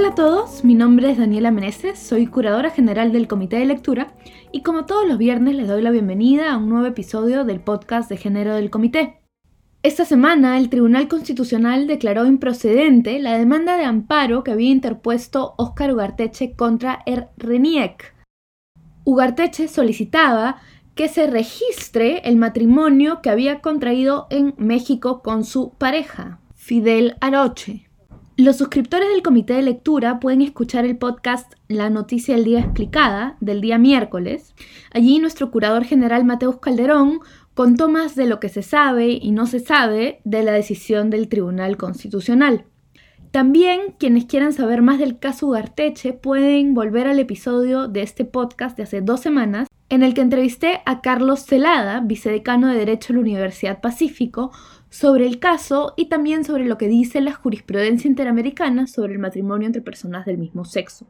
Hola a todos, mi nombre es Daniela Meneses, soy curadora general del Comité de Lectura y como todos los viernes les doy la bienvenida a un nuevo episodio del podcast de género del Comité. Esta semana el Tribunal Constitucional declaró improcedente la demanda de amparo que había interpuesto Óscar Ugarteche contra Er Reniec. Ugarteche solicitaba que se registre el matrimonio que había contraído en México con su pareja, Fidel Aroche. Los suscriptores del comité de lectura pueden escuchar el podcast La Noticia del Día Explicada del día miércoles. Allí nuestro curador general Mateus Calderón contó más de lo que se sabe y no se sabe de la decisión del Tribunal Constitucional. También quienes quieran saber más del caso Ugarteche pueden volver al episodio de este podcast de hace dos semanas en el que entrevisté a Carlos Celada, vicedecano de Derecho de la Universidad Pacífico, sobre el caso y también sobre lo que dice la jurisprudencia interamericana sobre el matrimonio entre personas del mismo sexo.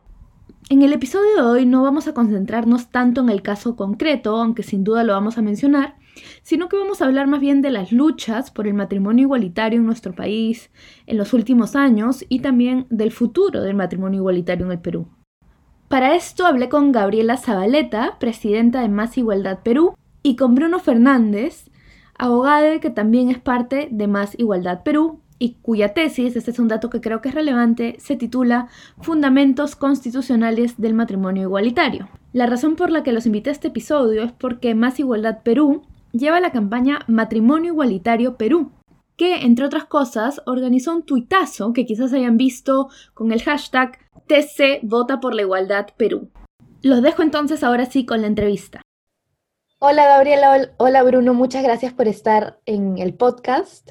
En el episodio de hoy no vamos a concentrarnos tanto en el caso concreto, aunque sin duda lo vamos a mencionar, sino que vamos a hablar más bien de las luchas por el matrimonio igualitario en nuestro país en los últimos años y también del futuro del matrimonio igualitario en el Perú. Para esto hablé con Gabriela Zabaleta, presidenta de Más Igualdad Perú, y con Bruno Fernández, abogado que también es parte de Más Igualdad Perú y cuya tesis, este es un dato que creo que es relevante, se titula Fundamentos Constitucionales del Matrimonio Igualitario. La razón por la que los invité a este episodio es porque Más Igualdad Perú lleva la campaña Matrimonio Igualitario Perú, que, entre otras cosas, organizó un tuitazo que quizás hayan visto con el hashtag TC Vota por la Igualdad Perú. Los dejo entonces ahora sí con la entrevista. Hola Gabriela, hola Bruno, muchas gracias por estar en el podcast.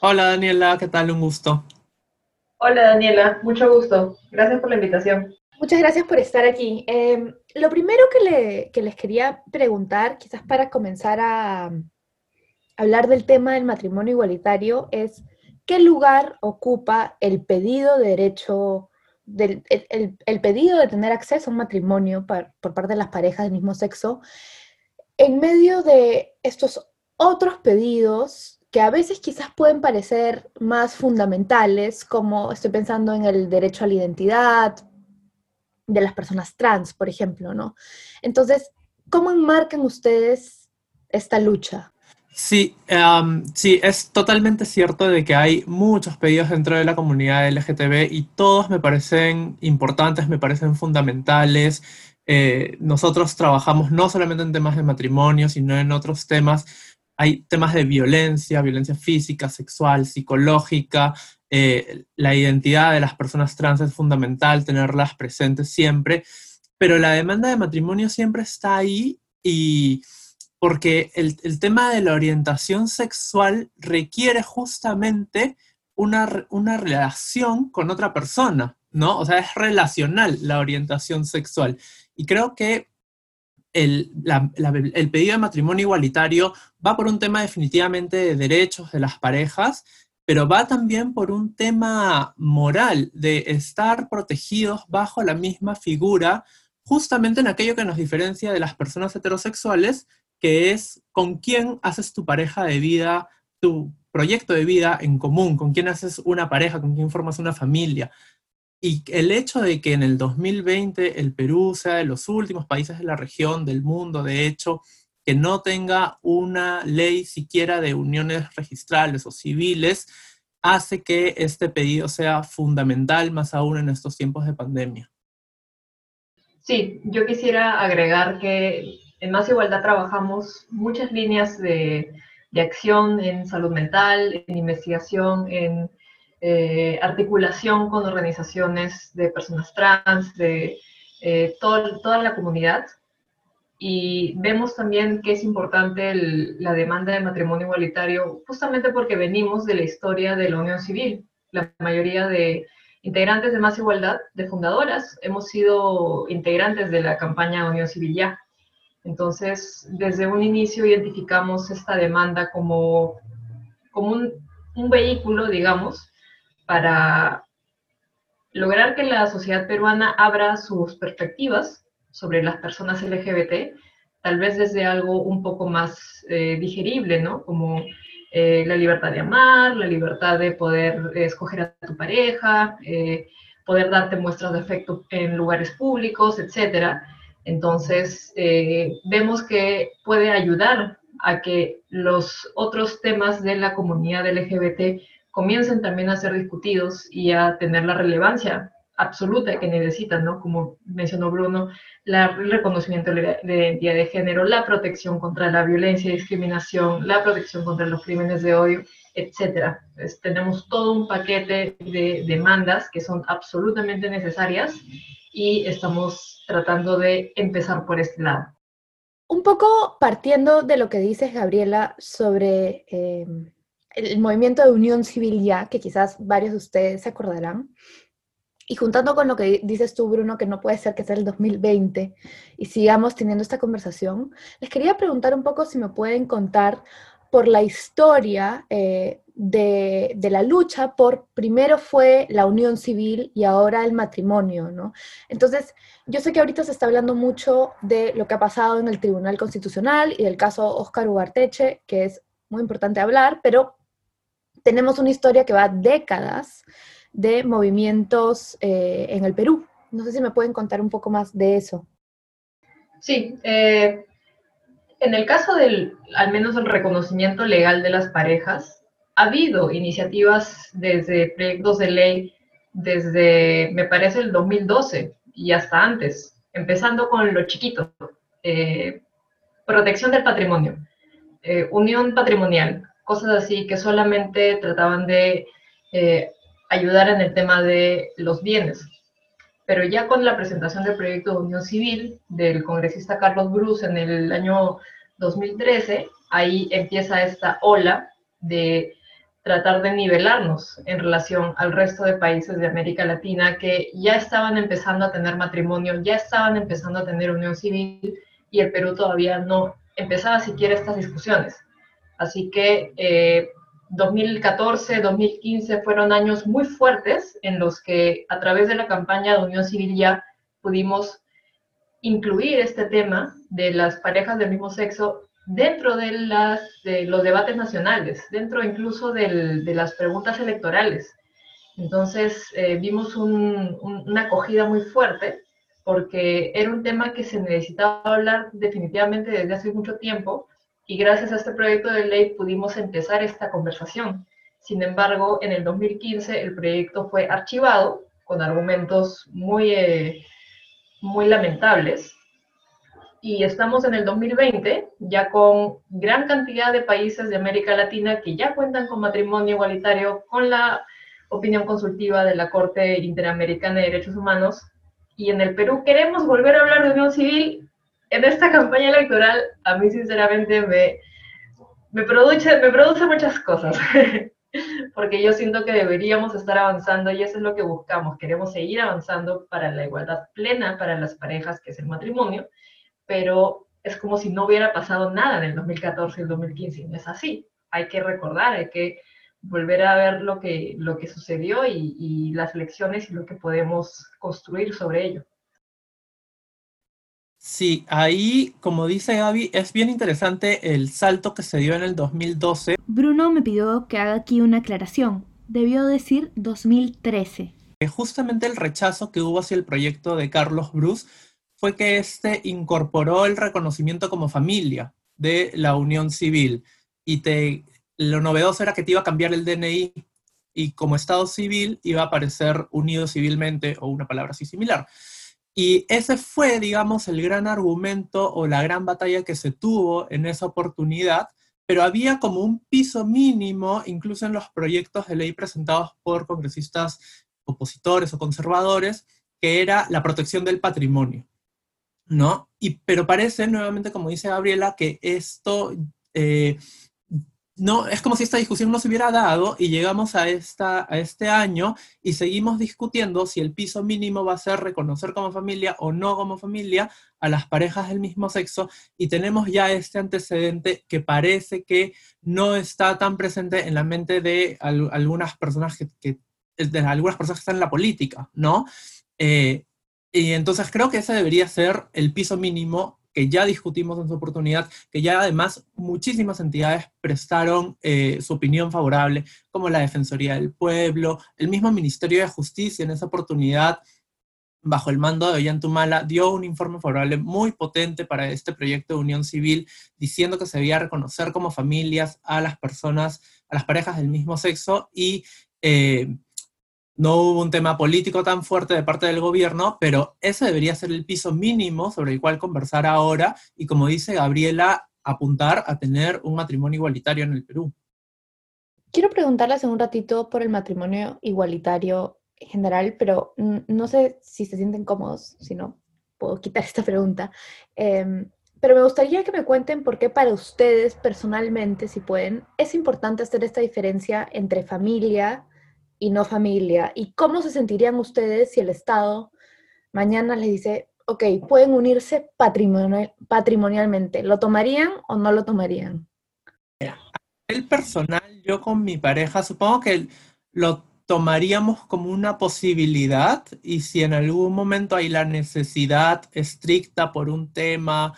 Hola Daniela, ¿qué tal? Un gusto. Hola Daniela, mucho gusto. Gracias por la invitación. Muchas gracias por estar aquí. Em, lo primero que, les quería preguntar, quizás para comenzar a hablar del tema del matrimonio igualitario, es qué lugar ocupa el pedido de derecho, del, el, pedido de tener acceso a un matrimonio por parte de las parejas del mismo sexo en medio de estos otros pedidos que a veces quizás pueden parecer más fundamentales, como estoy pensando en el derecho a la identidad de las personas trans, por ejemplo, ¿no? Entonces, ¿cómo enmarcan ustedes esta lucha? Sí, sí, es totalmente cierto de que hay muchos pedidos dentro de la comunidad LGTB y todos me parecen importantes, me parecen fundamentales eh, nosotros trabajamos no solamente en temas de matrimonio, sino en otros temas. Hay temas de violencia, violencia física, sexual, psicológica. Eh, la identidad de las personas trans es fundamental, tenerlas presentes siempre, pero la demanda de matrimonio siempre está ahí y porque el, el tema de la orientación sexual requiere justamente una, una relación con otra persona, ¿no? O sea, es relacional la orientación sexual. Y creo que el, pedido de matrimonio igualitario va por un tema definitivamente de derechos de las parejas, pero va también por un tema moral, de estar protegidos bajo la misma figura, justamente en aquello que nos diferencia de las personas heterosexuales, que es con quién haces tu pareja de vida, tu proyecto de vida en común, con quién haces una pareja, con quién formas una familia. Y el hecho de que en el 2020 el Perú sea de los últimos países de la región, del mundo, de hecho, que no tenga una ley siquiera de uniones registrales o civiles, hace que este pedido sea fundamental, más aún en estos tiempos de pandemia. Sí, yo quisiera agregar que en Más Igualdad trabajamos muchas líneas de, de acción en salud mental, en investigación, en eh, articulación con organizaciones de personas trans, de eh, toda la comunidad. Y vemos también que es importante la demanda de matrimonio igualitario, justamente porque venimos de la historia de la unión civil. La mayoría de integrantes de Más Igualdad, de fundadoras, hemos sido integrantes de la campaña Unión Civil Ya. Entonces, desde un inicio identificamos esta demanda como, como un, un vehículo, digamos, para lograr que la sociedad peruana abra sus perspectivas sobre las personas LGBT, tal vez desde algo un poco más eh, digerible, ¿no? Como eh, la libertad de amar, la libertad de poder escoger a tu pareja, eh, poder darte muestras de efecto en lugares públicos, etcétera. Entonces, vemos que puede ayudar a que los otros temas de la comunidad LGBT comiencen también a ser discutidos y a tener la relevancia absoluta que necesitan, ¿no? Como mencionó Bruno, el reconocimiento de identidad de género, la protección contra la violencia y discriminación, la protección contra los crímenes de odio, etcétera. tenemos todo un paquete de demandas que son absolutamente necesarias y estamos tratando de empezar por este lado. Un poco partiendo de lo que dices, Gabriela, sobre eh, el movimiento de unión civil ya, que quizás varios de ustedes se acordarán, y juntando con lo que dices tú, Bruno, que no puede ser que sea el 2020 y sigamos teniendo esta conversación, les quería preguntar un poco si me pueden contar por la historia eh, de, la lucha por, primero fue la unión civil y ahora el matrimonio, ¿no? Entonces, yo sé que ahorita se está hablando mucho de lo que ha pasado en el Tribunal Constitucional y del caso Óscar Ugarteche, que es muy importante hablar, pero tenemos una historia que va décadas de movimientos eh, en el Perú. No sé si me pueden contar un poco más de eso. Sí, eh, en el caso del, al menos el reconocimiento legal de las parejas, ha habido iniciativas desde proyectos de ley desde, me parece, el 2012 y hasta antes, empezando con lo chiquito, eh, protección del patrimonio, unión patrimonial, cosas así que solamente trataban de ayudar en el tema de los bienes. Pero ya con la presentación del proyecto de unión civil del congresista Carlos Bruce en el año 2013, ahí empieza esta ola de tratar de nivelarnos en relación al resto de países de América Latina que ya estaban empezando a tener matrimonio, ya estaban empezando a tener unión civil y el Perú todavía no empezaba siquiera estas discusiones. Así que eh, 2014, 2015 fueron años muy fuertes en los que a través de la campaña de Unión Civil ya pudimos incluir este tema de las parejas del mismo sexo dentro de los debates nacionales, dentro incluso de las preguntas electorales. Entonces eh, vimos una acogida muy fuerte porque era un tema que se necesitaba hablar definitivamente desde hace mucho tiempo y gracias a este proyecto de ley pudimos empezar esta conversación. Sin embargo, en el 2015 el proyecto fue archivado con argumentos muy, eh, muy lamentables y estamos en el 2020 ya con gran cantidad de países de América Latina que ya cuentan con matrimonio igualitario con la opinión consultiva de la Corte Interamericana de Derechos Humanos y en el Perú queremos volver a hablar de unión civil en esta campaña electoral a mí sinceramente me, me, produce, me produce muchas cosas, porque yo siento que deberíamos estar avanzando y eso es lo que buscamos. Queremos seguir avanzando para la igualdad plena para las parejas, que es el matrimonio, pero es como si no hubiera pasado nada en el 2014 y el 2015. No es así. Hay que recordar, hay que volver a ver lo que, lo que sucedió y, y las lecciones y lo que podemos construir sobre ello. Sí, ahí, como dice Gaby, es bien interesante el salto que se dio en el 2012. Bruno me pidió que haga aquí una aclaración. Debió decir 2013. Justamente el rechazo que hubo hacia el proyecto de Carlos Bruce fue que éste incorporó el reconocimiento como familia de la unión civil. Y te, lo novedoso era que te iba a cambiar el DNI y como Estado civil iba a aparecer unido civilmente o una palabra así similar. Y ese fue, digamos, el gran argumento o la gran batalla que se tuvo en esa oportunidad, pero había como un piso mínimo, incluso en los proyectos de ley presentados por congresistas opositores o conservadores, que era la protección del patrimonio, ¿no? Y, pero parece, nuevamente, como dice Gabriela, que esto eh, no, es como si esta discusión no se hubiera dado y llegamos a, esta, a este año y seguimos discutiendo si el piso mínimo va a ser reconocer como familia o no como familia a las parejas del mismo sexo y tenemos ya este antecedente que parece que no está tan presente en la mente de algunas personas que, de algunas personas que están en la política, ¿no? Eh, y entonces creo que ese debería ser el piso mínimo que ya discutimos en su oportunidad, que ya además muchísimas entidades prestaron eh, su opinión favorable, como la Defensoría del Pueblo, el mismo Ministerio de Justicia en esa oportunidad bajo el mando de Ollantumala, dio un informe favorable muy potente para este proyecto de unión civil, diciendo que se debía reconocer como familias a las personas, a las parejas del mismo sexo y eh, no hubo un tema político tan fuerte de parte del gobierno, pero ese debería ser el piso mínimo sobre el cual conversar ahora y, como dice Gabriela, apuntar a tener un matrimonio igualitario en el Perú. Quiero preguntarles en un ratito por el matrimonio igualitario en general, pero no sé si se sienten cómodos, si no, puedo quitar esta pregunta. Em, pero me gustaría que me cuenten por qué para ustedes personalmente, si pueden, es importante hacer esta diferencia entre familia y no familia. ¿Y cómo se sentirían ustedes si el Estado mañana les dice, ok, pueden unirse patrimonialmente? ¿Lo tomarían o no lo tomarían? El personal, yo con mi pareja, supongo que lo tomaríamos como una posibilidad y si en algún momento hay la necesidad estricta por un tema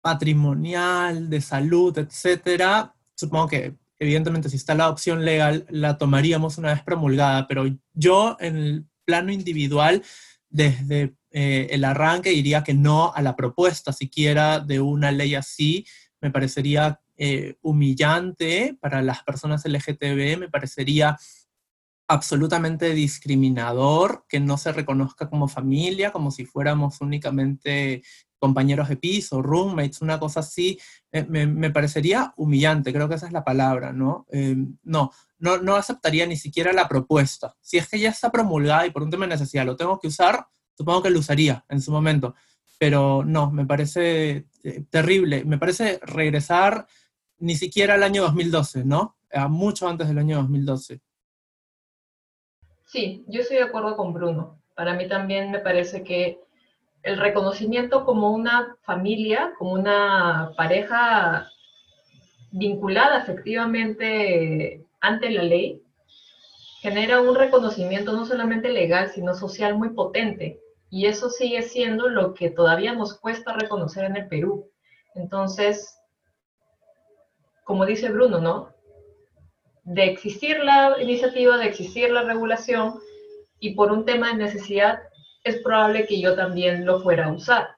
patrimonial, de salud, etcétera, supongo que evidentemente si está la opción legal la tomaríamos una vez promulgada, pero yo en el plano individual desde eh, el arranque diría que no a la propuesta siquiera de una ley así, me parecería eh, humillante para las personas LGTB, me parecería absolutamente discriminador que no se reconozca como familia, como si fuéramos únicamente compañeros de piso, roommates, una cosa así, eh, me, parecería humillante, creo que esa es la palabra, ¿no? Em, no, no, no aceptaría ni siquiera la propuesta. Si es que ya está promulgada y por un tema de necesidad lo tengo que usar, supongo que lo usaría en su momento, pero no, me parece eh, terrible, me parece regresar ni siquiera al año 2012, ¿no? A mucho antes del año 2012. Sí, yo estoy de acuerdo con Bruno. Para mí también me parece que el reconocimiento como una familia, como una pareja vinculada efectivamente ante la ley, genera un reconocimiento no solamente legal, sino social muy potente. Y eso sigue siendo lo que todavía nos cuesta reconocer en el Perú. Entonces, como dice Bruno, ¿no? de existir la iniciativa, de existir la regulación, y por un tema de necesidad, es probable que yo también lo fuera a usar.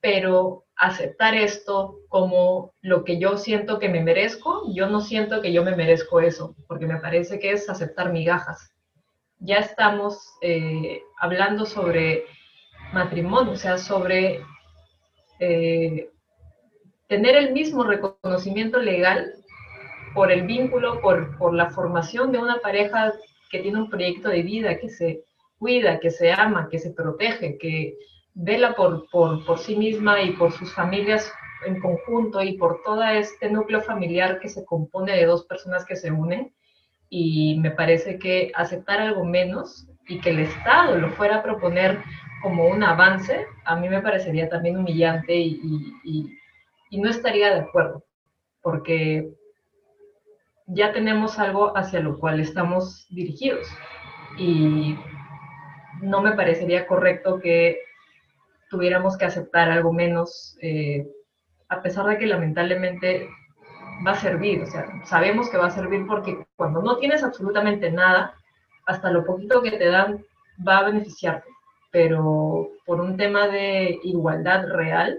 Pero aceptar esto como lo que yo siento que me merezco, yo no siento que yo me merezco eso, porque me parece que es aceptar migajas. Ya estamos eh, hablando sobre matrimonio, o sea, sobre eh, tener el mismo reconocimiento legal por el vínculo, por, por la formación de una pareja que tiene un proyecto de vida, que se cuida, que se ama, que se protege, que vela por, por, por, sí misma y por sus familias en conjunto y por todo este núcleo familiar que se compone de dos personas que se unen. Y me parece que aceptar algo menos y que el Estado lo fuera a proponer como un avance, a mí me parecería también humillante y, y, no estaría de acuerdo, porque ya tenemos algo hacia lo cual estamos dirigidos. Y no me parecería correcto que tuviéramos que aceptar algo menos, eh, a pesar de que lamentablemente va a servir. O sea, sabemos que va a servir porque cuando no tienes absolutamente nada, hasta lo poquito que te dan va a beneficiarte. Pero por un tema de igualdad real,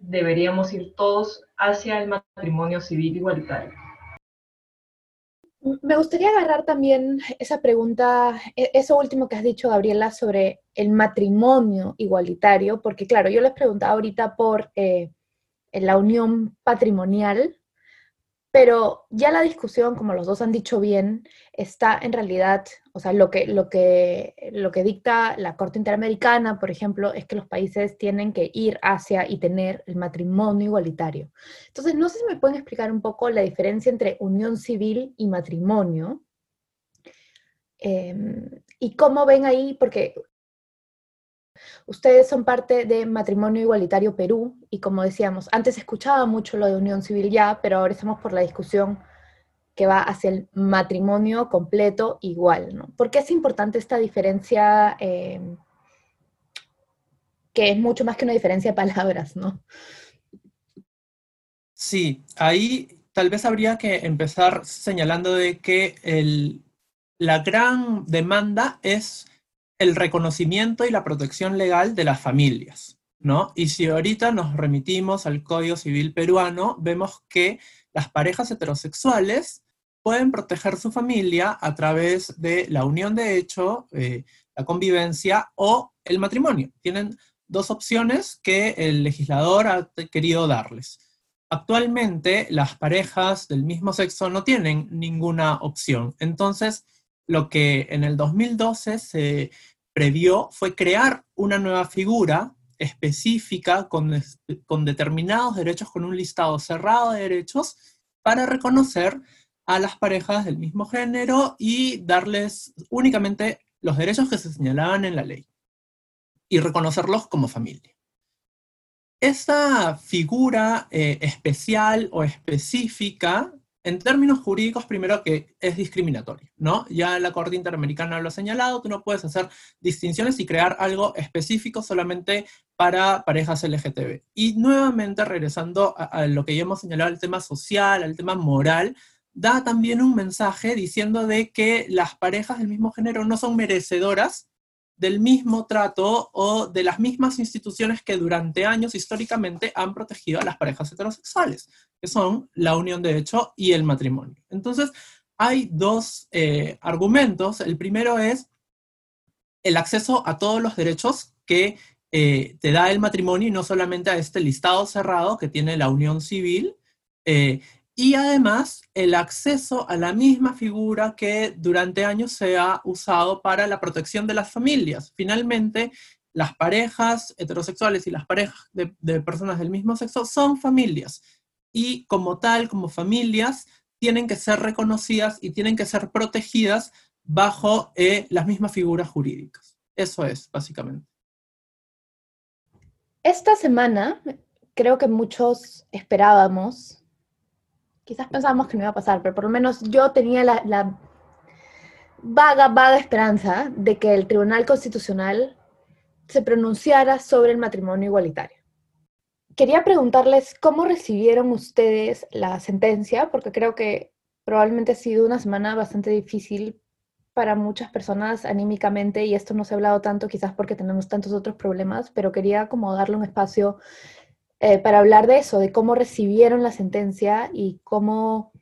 deberíamos ir todos hacia el matrimonio civil igualitario. Me gustaría agarrar también esa pregunta, e-, eso último que has dicho, Gabriela, sobre el matrimonio igualitario, porque claro, yo les preguntaba ahorita por eh, la unión patrimonial, pero ya la discusión, como los dos han dicho bien, está en realidad, o sea, lo que, lo que, lo que dicta la Corte Interamericana, por ejemplo, es que los países tienen que ir hacia y tener el matrimonio igualitario. Entonces, no sé si me pueden explicar un poco la diferencia entre unión civil y matrimonio. Em, y cómo ven ahí, porque Ustedes son parte de Matrimonio Igualitario Perú y como decíamos, antes escuchaba mucho lo de unión civil ya, pero ahora estamos por la discusión que va hacia el matrimonio completo igual, ¿no? ¿Por qué es importante esta diferencia? Eh, que es mucho más que una diferencia de palabras, ¿no? Sí, ahí tal vez habría que empezar señalando de que el, la gran demanda es el reconocimiento y la protección legal de las familias, ¿no? Y si ahorita nos remitimos al Código Civil peruano, vemos que las parejas heterosexuales pueden proteger su familia a través de la unión de hecho, eh, la convivencia o el matrimonio. Tienen dos opciones que el legislador ha querido darles. Actualmente las parejas del mismo sexo no tienen ninguna opción. Entonces, lo que en el 2012 se previó fue crear una nueva figura específica con, con determinados derechos, con un listado cerrado de derechos, para reconocer a las parejas del mismo género y darles únicamente los derechos que se señalaban en la ley y reconocerlos como familia. Esta figura eh, especial o específica, en términos jurídicos, primero que es discriminatorio, ¿no? Ya la Corte Interamericana lo ha señalado, tú no puedes hacer distinciones y crear algo específico solamente para parejas LGTB. Y nuevamente, regresando a, lo que ya hemos señalado, al tema social, al tema moral, da también un mensaje diciendo de que las parejas del mismo género no son merecedoras del mismo trato o de las mismas instituciones que durante años históricamente han protegido a las parejas heterosexuales, que son la unión de hecho y el matrimonio. Entonces, hay dos eh, argumentos. El primero es el acceso a todos los derechos que eh, te da el matrimonio y no solamente a este listado cerrado que tiene la unión civil. Eh, y además el acceso a la misma figura que durante años se ha usado para la protección de las familias. Finalmente, las parejas heterosexuales y las parejas de, personas del mismo sexo son familias y como tal, como familias, tienen que ser reconocidas y tienen que ser protegidas bajo eh, las mismas figuras jurídicas. Eso es, básicamente. Esta semana creo que muchos esperábamos quizás pensábamos que no iba a pasar, pero por lo menos yo tenía la, vaga, vaga esperanza de que el Tribunal Constitucional se pronunciara sobre el matrimonio igualitario. Quería preguntarles cómo recibieron ustedes la sentencia, porque creo que probablemente ha sido una semana bastante difícil para muchas personas anímicamente y esto no se ha hablado tanto quizás porque tenemos tantos otros problemas, pero quería como darle un espacio eh, para hablar de eso, de cómo recibieron la sentencia y cómo,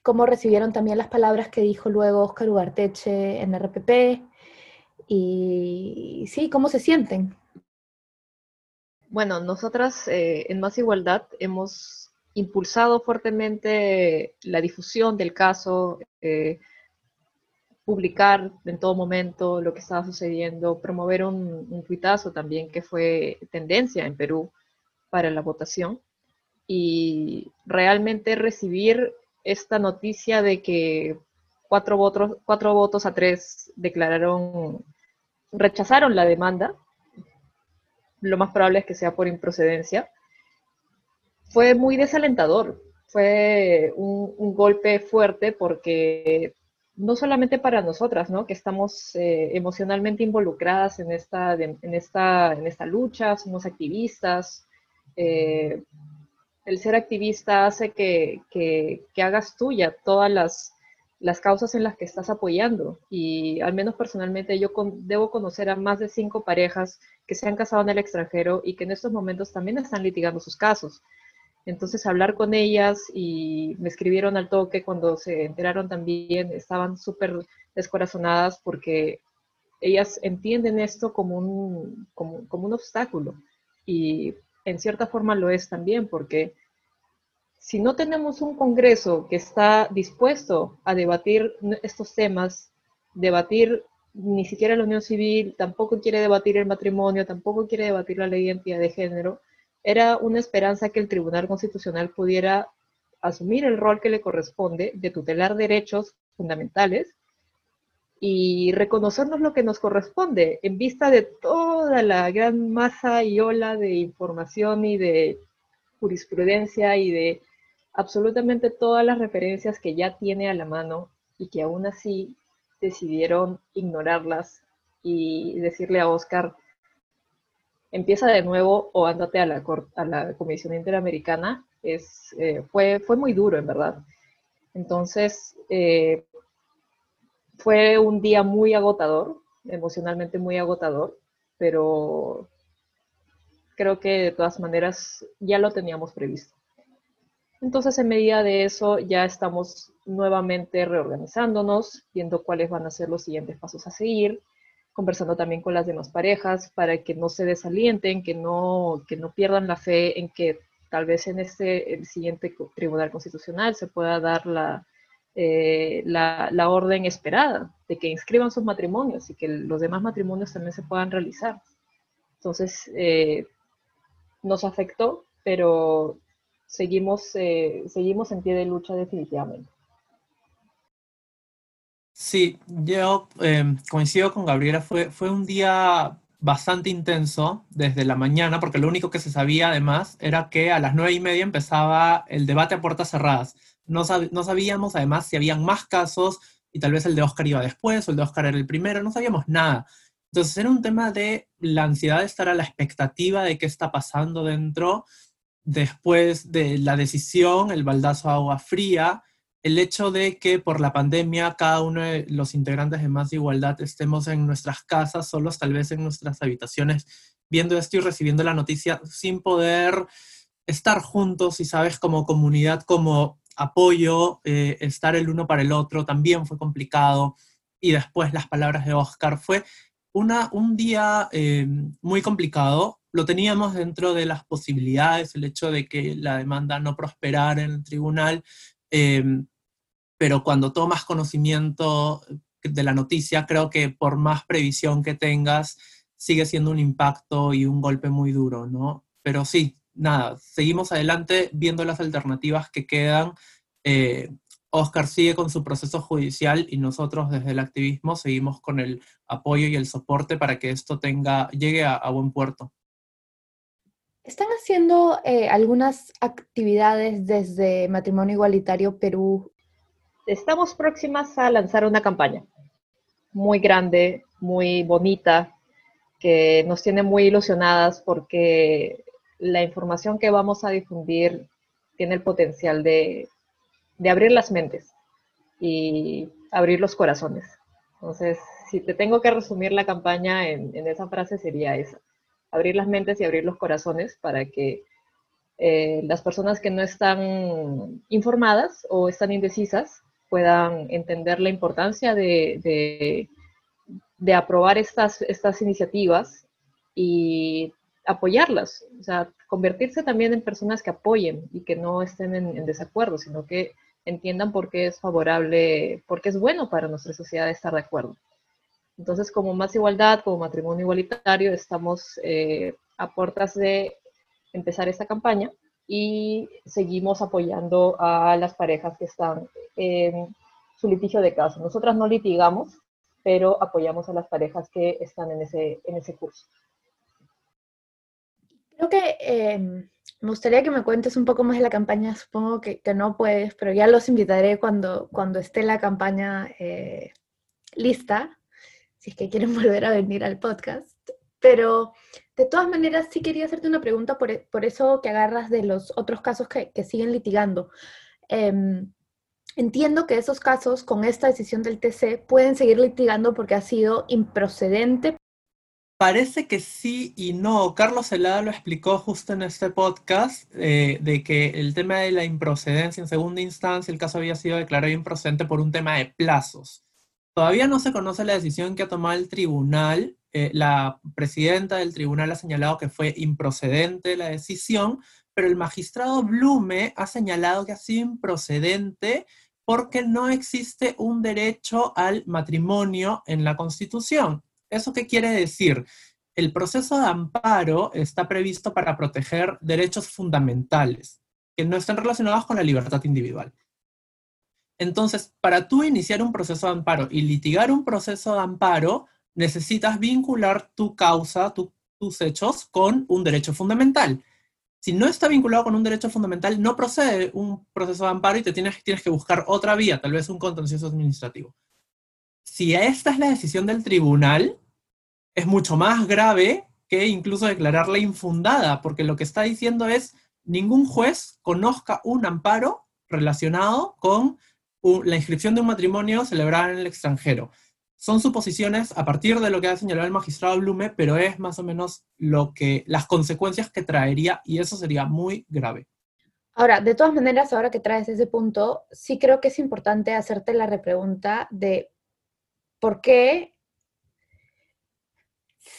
cómo recibieron también las palabras que dijo luego Oscar Ugarteche en RPP y sí, cómo se sienten. Bueno, nosotras eh, en Más Igualdad hemos impulsado fuertemente la difusión del caso, eh, publicar en todo momento lo que estaba sucediendo, promover un, un tuitazo también que fue tendencia en Perú para la votación y realmente recibir esta noticia de que cuatro votos, cuatro a tres declararon, rechazaron la demanda, lo más probable es que sea por improcedencia, fue muy desalentador, fue un, golpe fuerte porque no solamente para nosotras, ¿no? que estamos eh, emocionalmente involucradas en esta, en, esta, en esta lucha, somos activistas, eh, el ser activista hace que, hagas tuya todas las, causas en las que estás apoyando. Y al menos personalmente yo debo conocer a más de cinco parejas que se han casado en el extranjero y que en estos momentos también están litigando sus casos. Entonces hablar con ellas y me escribieron al toque cuando se enteraron también, estaban súper descorazonadas porque ellas entienden esto como un, como un obstáculo. Y en cierta forma lo es también, porque si no tenemos un Congreso que está dispuesto a debatir estos temas, debatir ni siquiera la unión civil, tampoco quiere debatir el matrimonio, tampoco quiere debatir la ley de identidad de género, era una esperanza que el Tribunal Constitucional pudiera asumir el rol que le corresponde de tutelar derechos fundamentales y reconocernos lo que nos corresponde en vista de toda la gran masa y ola de información y de jurisprudencia y de absolutamente todas las referencias que ya tiene a la mano y que aún así decidieron ignorarlas y decirle a Oscar, empieza de nuevo o ándate a la, Comisión Interamericana, es, eh, fue, fue muy duro, en verdad. Entonces, eh, fue un día muy agotador, emocionalmente muy agotador, pero creo que de todas maneras ya lo teníamos previsto. Entonces, en medida de eso, ya estamos nuevamente reorganizándonos, viendo cuáles van a ser los siguientes pasos a seguir, conversando también con las demás parejas para que no se desalienten, que no, que no pierdan la fe en que tal vez en este el siguiente Tribunal Constitucional se pueda dar la, eh, la, orden esperada de que inscriban sus matrimonios y que los demás matrimonios también se puedan realizar. Entonces, eh, nos afectó, pero seguimos, eh, seguimos en pie de lucha definitivamente. Sí, yo em, coincido con Gabriela, fue, fue un día bastante intenso desde la mañana, porque lo único que se sabía además era que a las nueve y media empezaba el debate a puertas cerradas. No, sabíamos además si habían más casos y tal vez el de Oscar iba después o el de Oscar era el primero, no sabíamos nada. Entonces era un tema de la ansiedad de estar a la expectativa de qué está pasando dentro después de la decisión, el baldazo a agua fría, el hecho de que por la pandemia cada uno de los integrantes de Más Igualdad estemos en nuestras casas, solos tal vez en nuestras habitaciones, viendo esto y recibiendo la noticia sin poder estar juntos y, sabes, como comunidad, como apoyo, eh, estar el uno para el otro, también fue complicado. Y después las palabras de Oscar, fue una, un día eh, muy complicado, lo teníamos dentro de las posibilidades, el hecho de que la demanda no prosperara en el tribunal, em, pero cuando tomas conocimiento de la noticia, creo que por más previsión que tengas, sigue siendo un impacto y un golpe muy duro, ¿no? Pero sí, nada, seguimos adelante viendo las alternativas que quedan. Eh, Oscar sigue con su proceso judicial y nosotros desde el activismo seguimos con el apoyo y el soporte para que esto tenga, llegue a buen puerto. Están haciendo eh, algunas actividades desde Matrimonio Igualitario Perú. Estamos próximas a lanzar una campaña muy grande, muy bonita, que nos tiene muy ilusionadas porque la información que vamos a difundir tiene el potencial de, abrir las mentes y abrir los corazones. Entonces, si te tengo que resumir la campaña en esa frase, sería esa abrir las mentes y abrir los corazones para que eh, las personas que no están informadas o están indecisas puedan entender la importancia de, de, aprobar estas, estas iniciativas y apoyarlas, o sea, convertirse también en personas que apoyen y que no estén en, desacuerdo, sino que entiendan por qué es favorable, por qué es bueno para nuestra sociedad estar de acuerdo. Entonces, como Más Igualdad, como Matrimonio Igualitario, estamos eh, a puertas de empezar esta campaña y seguimos apoyando a las parejas que están en su litigio de caso. Nosotras no litigamos, pero apoyamos a las parejas que están en ese, en ese curso. Creo que em, me gustaría que me cuentes un poco más de la campaña. Supongo que, que no puedes, pero ya los invitaré cuando, cuando esté la campaña eh, lista si es que quieren volver a venir al podcast. Pero de todas maneras sí quería hacerte una pregunta por, e, eso que agarras de los otros casos que, siguen litigando. Em, entiendo que esos casos con esta decisión del TC pueden seguir litigando porque ha sido improcedente. Parece que sí y no. Carlos Celada lo explicó justo en este podcast, eh, de que el tema de la improcedencia en segunda instancia, el caso había sido declarado improcedente por un tema de plazos. Todavía no se conoce la decisión que ha tomado el tribunal. Eh, la presidenta del tribunal ha señalado que fue improcedente la decisión, pero el magistrado Blume ha señalado que ha sido improcedente porque no existe un derecho al matrimonio en la Constitución. ¿Eso qué quiere decir? El proceso de amparo está previsto para proteger derechos fundamentales que no están relacionados con la libertad individual. Entonces, para tú iniciar un proceso de amparo y litigar un proceso de amparo, necesitas vincular tu causa, tus hechos, con un derecho fundamental. Si no está vinculado con un derecho fundamental, no procede un proceso de amparo y te tienes, tienes que buscar otra vía, tal vez un contencioso administrativo. Si esta es la decisión del tribunal, es mucho más grave que incluso declararla infundada, porque lo que está diciendo es ningún juez conozca un amparo relacionado con la inscripción de un matrimonio celebrado en el extranjero. Son suposiciones a partir de lo que ha señalado el magistrado Blume, pero es más o menos lo que, las consecuencias que traería y eso sería muy grave. Ahora, de todas maneras, ahora que traes ese punto, sí creo que es importante hacerte la repregunta de por qué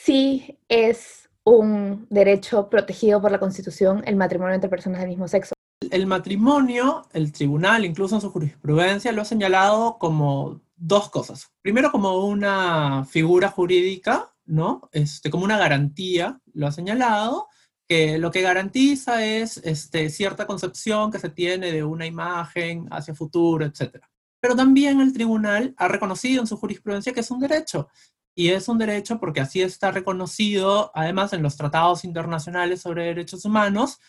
sí es un derecho protegido por la Constitución el matrimonio entre personas del mismo sexo el matrimonio, el tribunal, incluso en su jurisprudencia, lo ha señalado como dos cosas. Primero, como una figura jurídica, ¿no? Este, como una garantía, lo ha señalado, que lo que garantiza es este, cierta concepción que se tiene de una imagen hacia futuro, etc. Pero también el tribunal ha reconocido en su jurisprudencia que es un derecho. Y es un derecho porque así está reconocido, además, en los tratados internacionales sobre derechos humanos,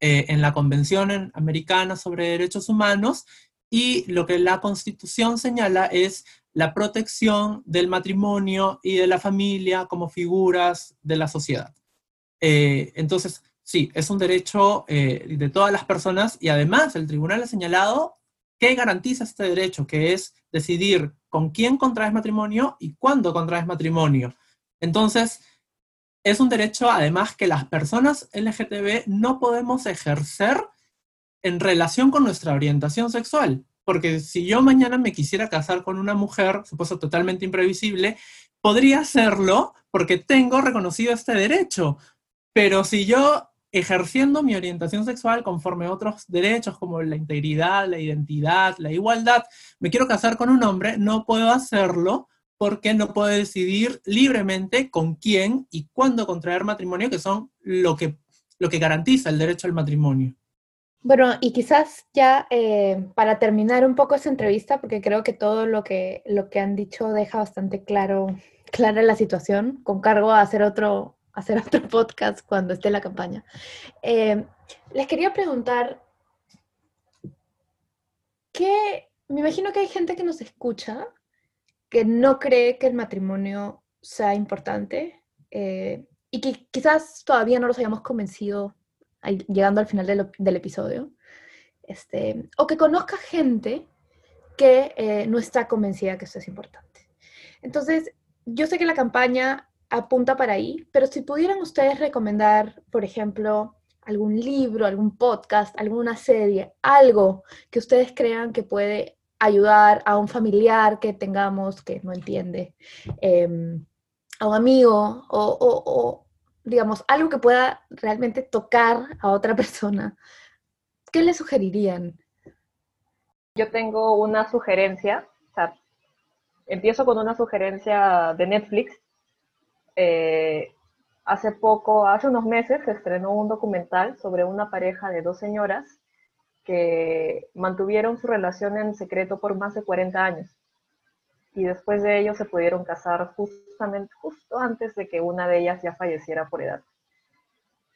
eh, en la Convención Americana sobre Derechos Humanos y lo que la Constitución señala es la protección del matrimonio y de la familia como figuras de la sociedad. Eh, entonces, sí, es un derecho eh, de todas las personas y además el tribunal ha señalado que garantiza este derecho, que es decidir con quién contraes matrimonio y cuándo contraes matrimonio. Entonces, es un derecho además que las personas LGTB no podemos ejercer en relación con nuestra orientación sexual. Porque si yo mañana me quisiera casar con una mujer, supuesto totalmente imprevisible, podría hacerlo porque tengo reconocido este derecho. Pero si yo ejerciendo mi orientación sexual conforme a otros derechos como la integridad, la identidad, la igualdad, me quiero casar con un hombre, no puedo hacerlo porque no puede decidir libremente con quién y cuándo contraer matrimonio, que son lo que, lo que garantiza el derecho al matrimonio. Bueno, y quizás ya eh, para terminar un poco esa entrevista, porque creo que todo lo que, lo que han dicho deja bastante claro, clara la situación, con cargo a hacer otro, hacer otro podcast cuando esté la campaña. Eh, les quería preguntar, ¿qué, me imagino que hay gente que nos escucha que no cree que el matrimonio sea importante eh, y que quizás todavía no los hayamos convencido llegando al final del, episodio, este, o que conozca gente que eh, no está convencida que esto es importante. Entonces, yo sé que la campaña apunta para ahí, pero si pudieran ustedes recomendar, por ejemplo, algún libro, algún podcast, alguna serie, algo que ustedes crean que puede ayudar a un familiar que tengamos que no entiende, em, a un amigo o, digamos, algo que pueda realmente tocar a otra persona, ¿qué le sugerirían? Yo tengo una sugerencia, o sea, empiezo con una sugerencia de Netflix. Eh, hace poco, hace unos meses, se estrenó un documental sobre una pareja de dos señoras que mantuvieron su relación en secreto por más de 40 años. Y después de ello se pudieron casar justamente, justo antes de que una de ellas ya falleciera por edad.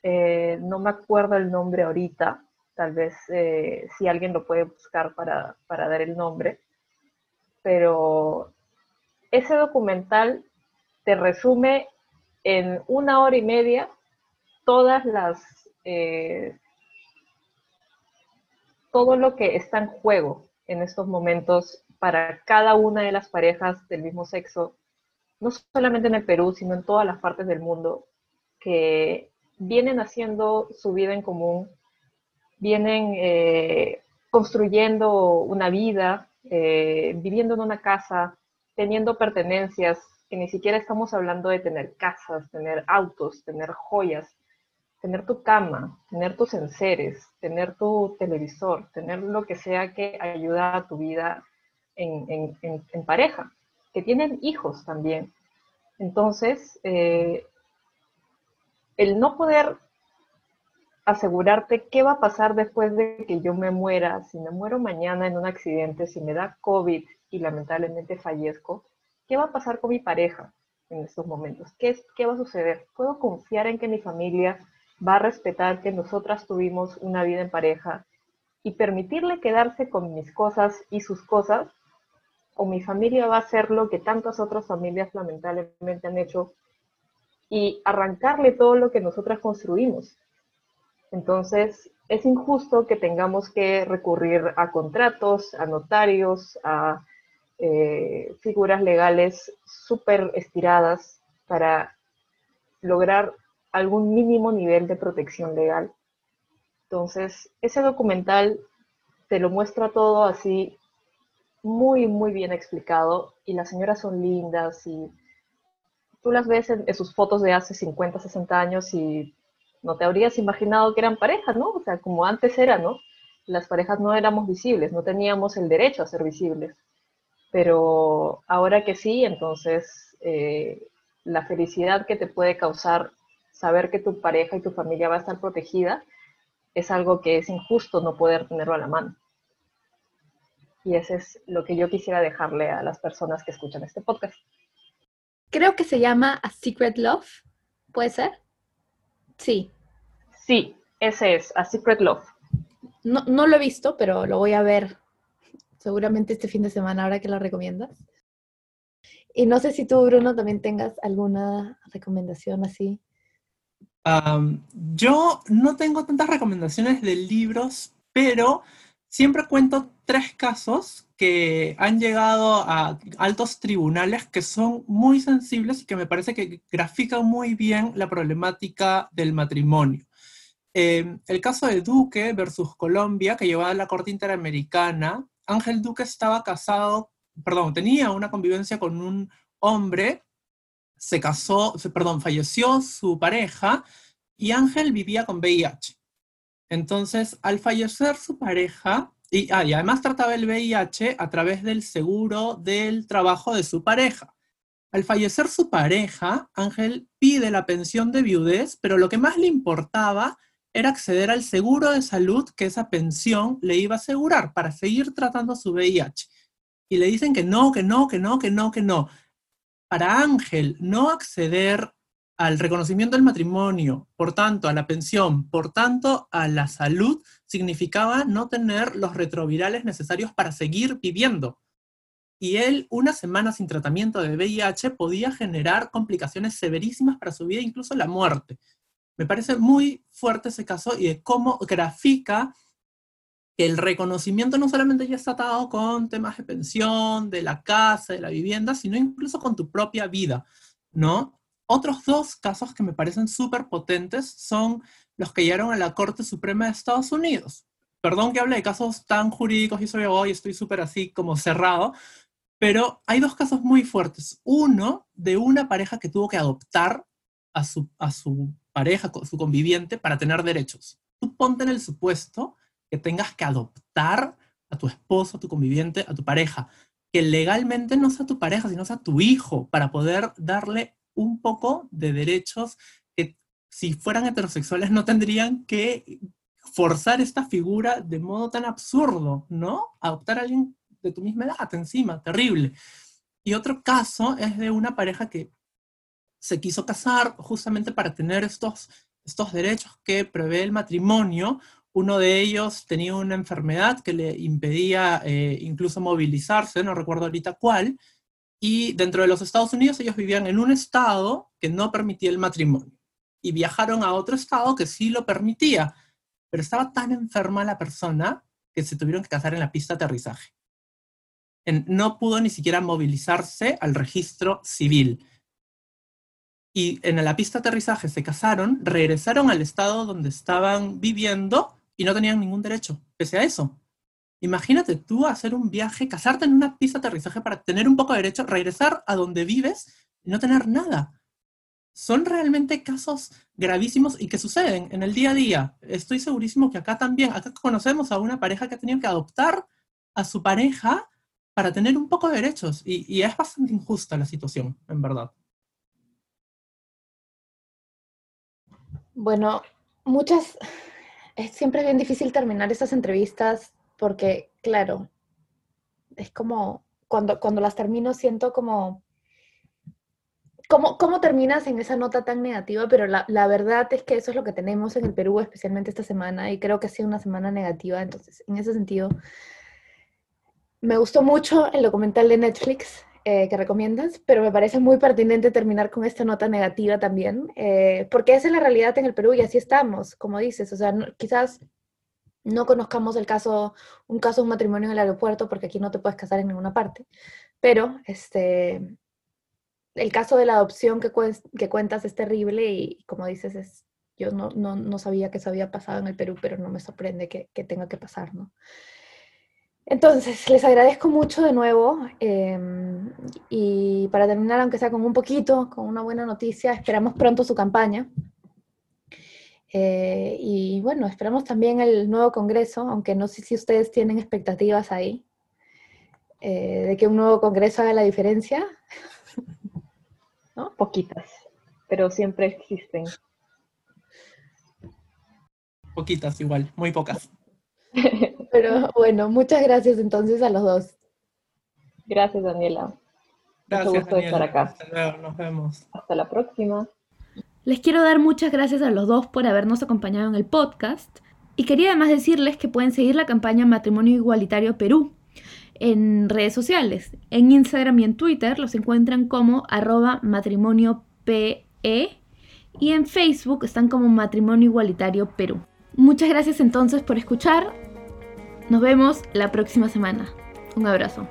Eh, no me acuerdo el nombre ahorita, tal vez eh, si alguien lo puede buscar para, para dar el nombre, pero ese documental te resume en una hora y media todas las eh, todo lo que está en juego en estos momentos para cada una de las parejas del mismo sexo, no solamente en el Perú, sino en todas las partes del mundo, que vienen haciendo su vida en común, vienen eh, construyendo una vida, eh, viviendo en una casa, teniendo pertenencias, que ni siquiera estamos hablando de tener casas, tener autos, tener joyas, tener tu cama, tener tus enseres, tener tu televisor, tener lo que sea que ayuda a tu vida en, pareja, que tienen hijos también. Entonces, eh, el no poder asegurarte qué va a pasar después de que yo me muera, si me muero mañana en un accidente, si me da COVID y lamentablemente fallezco, ¿qué va a pasar con mi pareja en estos momentos? ¿Qué, va a suceder? ¿Puedo confiar en que mi familia va a respetar que nosotras tuvimos una vida en pareja y permitirle quedarse con mis cosas y sus cosas, o mi familia va a hacer lo que tantas otras familias lamentablemente han hecho y arrancarle todo lo que nosotras construimos. Entonces, es injusto que tengamos que recurrir a contratos, a notarios, a eh, figuras legales súper estiradas para lograr algún mínimo nivel de protección legal. Entonces, ese documental te lo muestra todo así muy, muy bien explicado y las señoras son lindas y tú las ves en, sus fotos de hace 50, 60 años y no te habrías imaginado que eran parejas, ¿no? O sea, como antes era, ¿no? Las parejas no éramos visibles, no teníamos el derecho a ser visibles. Pero ahora que sí, entonces eh, la felicidad que te puede causar saber que tu pareja y tu familia va a estar protegida es algo que es injusto no poder tenerlo a la mano. Y eso es lo que yo quisiera dejarle a las personas que escuchan este podcast. Creo que se llama A Secret Love, ¿puede ser? Sí. Sí, ese es, A Secret Love. No, no lo he visto, pero lo voy a ver seguramente este fin de semana ahora que lo recomiendas. Y no sé si tú, Bruno, también tengas alguna recomendación así. yo no tengo tantas recomendaciones de libros, pero siempre cuento tres casos que han llegado a altos tribunales que son muy sensibles y que me parece que grafican muy bien la problemática del matrimonio. Em, el caso de Duque versus Colombia, que llevaba a la Corte Interamericana, Ángel Duque estaba casado, perdón, tenía una convivencia con un hombre, se casó, perdón, falleció su pareja y Ángel vivía con VIH. Entonces, al fallecer su pareja, y, ah, y además trataba el VIH a través del seguro del trabajo de su pareja. Al fallecer su pareja, Ángel pide la pensión de viudez, pero lo que más le importaba era acceder al seguro de salud que esa pensión le iba a asegurar para seguir tratando su VIH. Y le dicen que no, que no, que no, que no, que no. Para Ángel, no acceder al reconocimiento del matrimonio, por tanto a la pensión, por tanto a la salud, significaba no tener los retrovirales necesarios para seguir viviendo. Y él, una semana sin tratamiento de VIH, podía generar complicaciones severísimas para su vida, incluso la muerte. Me parece muy fuerte ese caso y de cómo grafica que el reconocimiento no solamente ya está atado con temas de pensión, de la casa, de la vivienda, sino incluso con tu propia vida, ¿no? Otros dos casos que me parecen súper potentes son los que llegaron a la Corte Suprema de Estados Unidos. Perdón que hable de casos tan jurídicos, y soy abogado y estoy súper así como cerrado, pero hay dos casos muy fuertes. Uno de una pareja que tuvo que adoptar a su, a su pareja, su conviviente, para tener derechos. Tú ponte en el supuesto que tengas que adoptar a tu esposo, a tu conviviente, a tu pareja, que legalmente no sea tu pareja, sino sea tu hijo, para poder darle un poco de derechos que si fueran heterosexuales no tendrían que forzar esta figura de modo tan absurdo, ¿no? Adoptar a alguien de tu misma edad encima, terrible. Y otro caso es de una pareja que se quiso casar justamente para tener estos, estos derechos que prevé el matrimonio. Uno de ellos tenía una enfermedad que le impedía eh, incluso movilizarse, no recuerdo ahorita cuál, y dentro de los Estados Unidos ellos vivían en un estado que no permitía el matrimonio y viajaron a otro estado que sí lo permitía, pero estaba tan enferma la persona que se tuvieron que casar en la pista de aterrizaje. no pudo ni siquiera movilizarse al registro civil. Y en la pista aterrizaje se casaron, regresaron al estado donde estaban viviendo y no tenían ningún derecho, pese a eso. Imagínate tú hacer un viaje, casarte en una pista aterrizaje para tener un poco de derecho, regresar a donde vives y no tener nada. Son realmente casos gravísimos y que suceden en el día a día. Estoy segurísimo que acá también, acá conocemos a una pareja que ha tenido que adoptar a su pareja para tener un poco de derechos y, y es bastante injusta la situación, en verdad. Bueno, muchas, es siempre bien difícil terminar estas entrevistas porque, claro, es como, cuando, cuando las termino siento como, ¿cómo, ¿cómo terminas en esa nota tan negativa? Pero la, la, verdad es que eso es lo que tenemos en el Perú, especialmente esta semana, y creo que ha sido una semana negativa, entonces, en ese sentido, me gustó mucho el documental de Netflix. Eh, que recomiendas, pero me parece muy pertinente terminar con esta nota negativa también, eh, porque esa es la realidad en el Perú y así estamos, como dices, o sea, quizás no conozcamos el caso, un caso de un matrimonio en el aeropuerto, porque aquí no te puedes casar en ninguna parte, pero este, el caso de la adopción que, que cuentas es terrible y, como dices, es, yo no, no, no, sabía que eso había pasado en el Perú, pero no me sorprende que, que tenga que pasar, ¿no? Entonces, les agradezco mucho de nuevo em, y para terminar, aunque sea con un poquito, con una buena noticia, esperamos pronto su campaña. Eh, y bueno, esperamos también el nuevo Congreso, aunque no sé si ustedes tienen expectativas ahí eh, de que un nuevo Congreso haga la diferencia. ¿No? Poquitas, pero siempre existen. Poquitas igual, muy pocas. Pero bueno, muchas gracias entonces a los dos. Gracias, Daniela. Gracias, Mucho gusto estar acá. Hasta luego, nos vemos. Hasta la próxima. Les quiero dar muchas gracias a los dos por habernos acompañado en el podcast. Y quería además decirles que pueden seguir la campaña Matrimonio Igualitario Perú en redes sociales. En Instagram y en Twitter los encuentran como arroba matrimonio PE y en Facebook están como Matrimonio Igualitario Perú. Muchas gracias entonces por escuchar. Nos vemos la próxima semana. Un abrazo.